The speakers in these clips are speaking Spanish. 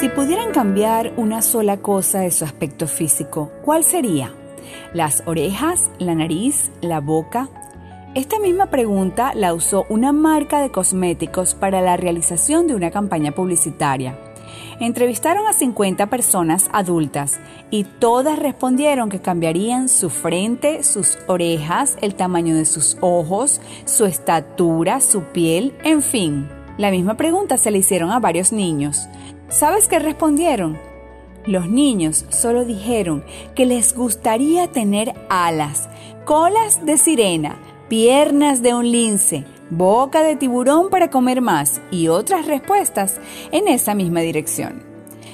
Si pudieran cambiar una sola cosa de su aspecto físico, ¿cuál sería? ¿Las orejas, la nariz, la boca? Esta misma pregunta la usó una marca de cosméticos para la realización de una campaña publicitaria. Entrevistaron a 50 personas adultas y todas respondieron que cambiarían su frente, sus orejas, el tamaño de sus ojos, su estatura, su piel, en fin. La misma pregunta se le hicieron a varios niños. ¿Sabes qué respondieron? Los niños solo dijeron que les gustaría tener alas, colas de sirena, piernas de un lince, boca de tiburón para comer más y otras respuestas en esa misma dirección.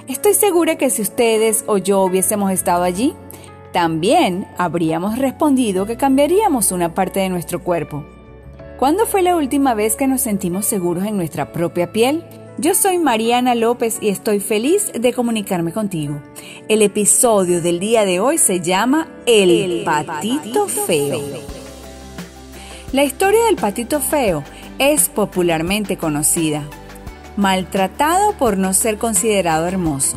Estoy segura que si ustedes o yo hubiésemos estado allí, también habríamos respondido que cambiaríamos una parte de nuestro cuerpo. ¿Cuándo fue la última vez que nos sentimos seguros en nuestra propia piel? Yo soy Mariana López y estoy feliz de comunicarme contigo. El episodio del día de hoy se llama El, patito, feo. La historia del patito feo es popularmente conocida. Maltratado por no ser considerado hermoso.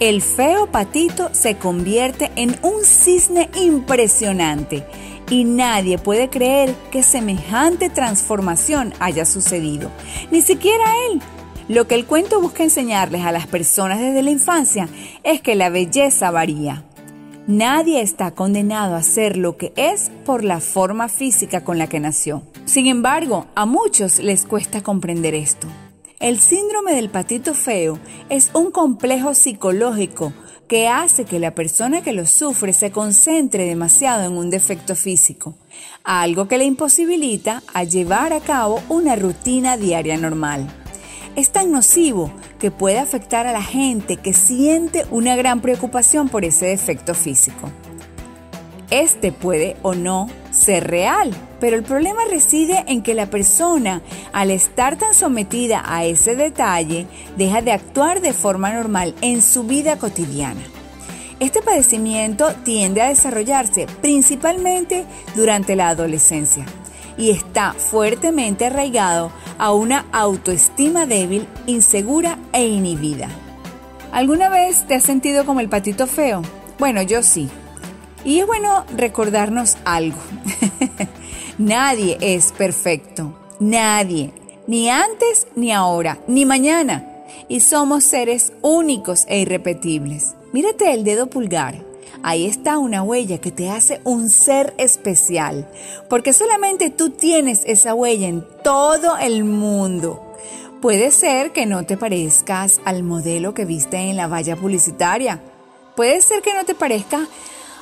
El feo patito se convierte en un cisne impresionante y nadie puede creer que semejante transformación haya sucedido, ni siquiera él. Lo que el cuento busca enseñarles a las personas desde la infancia es que la belleza varía. Nadie está condenado a ser lo que es por la forma física con la que nació. Sin embargo, a muchos les cuesta comprender esto. El síndrome del patito feo es un complejo psicológico que hace que la persona que lo sufre se concentre demasiado en un defecto físico, algo que le imposibilita a llevar a cabo una rutina diaria normal es tan nocivo que puede afectar a la gente que siente una gran preocupación por ese defecto físico. Este puede o no ser real, pero el problema reside en que la persona, al estar tan sometida a ese detalle, deja de actuar de forma normal en su vida cotidiana. Este padecimiento tiende a desarrollarse principalmente durante la adolescencia y está fuertemente arraigado a una autoestima débil, insegura e inhibida. ¿Alguna vez te has sentido como el patito feo? Bueno, yo sí. Y es bueno recordarnos algo. Nadie es perfecto. Nadie. Ni antes, ni ahora, ni mañana. Y somos seres únicos e irrepetibles. Mírate el dedo pulgar. Ahí está una huella que te hace un ser especial, porque solamente tú tienes esa huella en todo el mundo. Puede ser que no te parezcas al modelo que viste en la valla publicitaria. Puede ser que no te parezca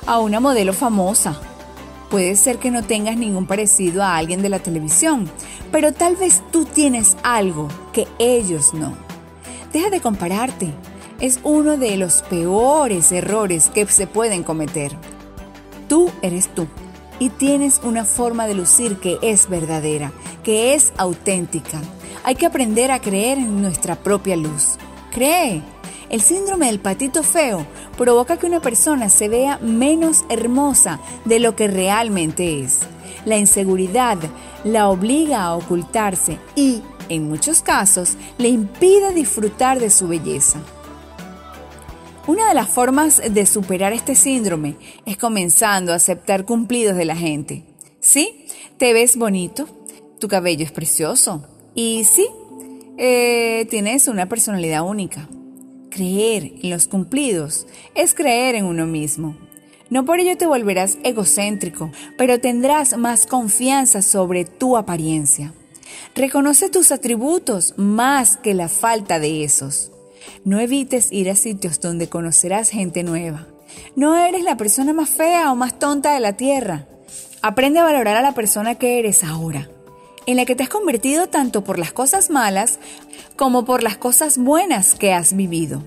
a una modelo famosa. Puede ser que no tengas ningún parecido a alguien de la televisión, pero tal vez tú tienes algo que ellos no. Deja de compararte es uno de los peores errores que se pueden cometer. Tú eres tú y tienes una forma de lucir que es verdadera, que es auténtica. Hay que aprender a creer en nuestra propia luz. Cree. El síndrome del patito feo provoca que una persona se vea menos hermosa de lo que realmente es. La inseguridad la obliga a ocultarse y, en muchos casos, le impide disfrutar de su belleza. Una de las formas de superar este síndrome es comenzando a aceptar cumplidos de la gente. Sí, te ves bonito, tu cabello es precioso y sí, eh, tienes una personalidad única. Creer en los cumplidos es creer en uno mismo. No por ello te volverás egocéntrico, pero tendrás más confianza sobre tu apariencia. Reconoce tus atributos más que la falta de esos. No evites ir a sitios donde conocerás gente nueva. No eres la persona más fea o más tonta de la tierra. Aprende a valorar a la persona que eres ahora, en la que te has convertido tanto por las cosas malas como por las cosas buenas que has vivido.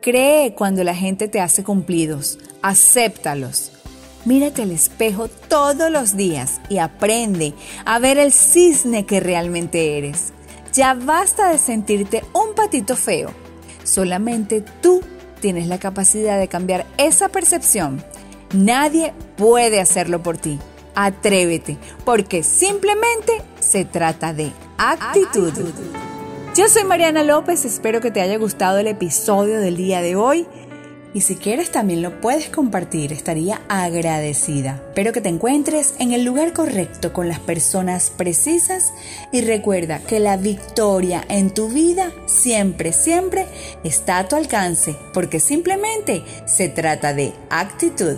Cree cuando la gente te hace cumplidos, acéptalos. Mírate al espejo todos los días y aprende a ver el cisne que realmente eres. Ya basta de sentirte un patito feo Solamente tú tienes la capacidad de cambiar esa percepción. Nadie puede hacerlo por ti. Atrévete, porque simplemente se trata de actitud. Yo soy Mariana López, espero que te haya gustado el episodio del día de hoy. Y si quieres también lo puedes compartir, estaría agradecida. Espero que te encuentres en el lugar correcto con las personas precisas y recuerda que la victoria en tu vida siempre, siempre está a tu alcance porque simplemente se trata de actitud.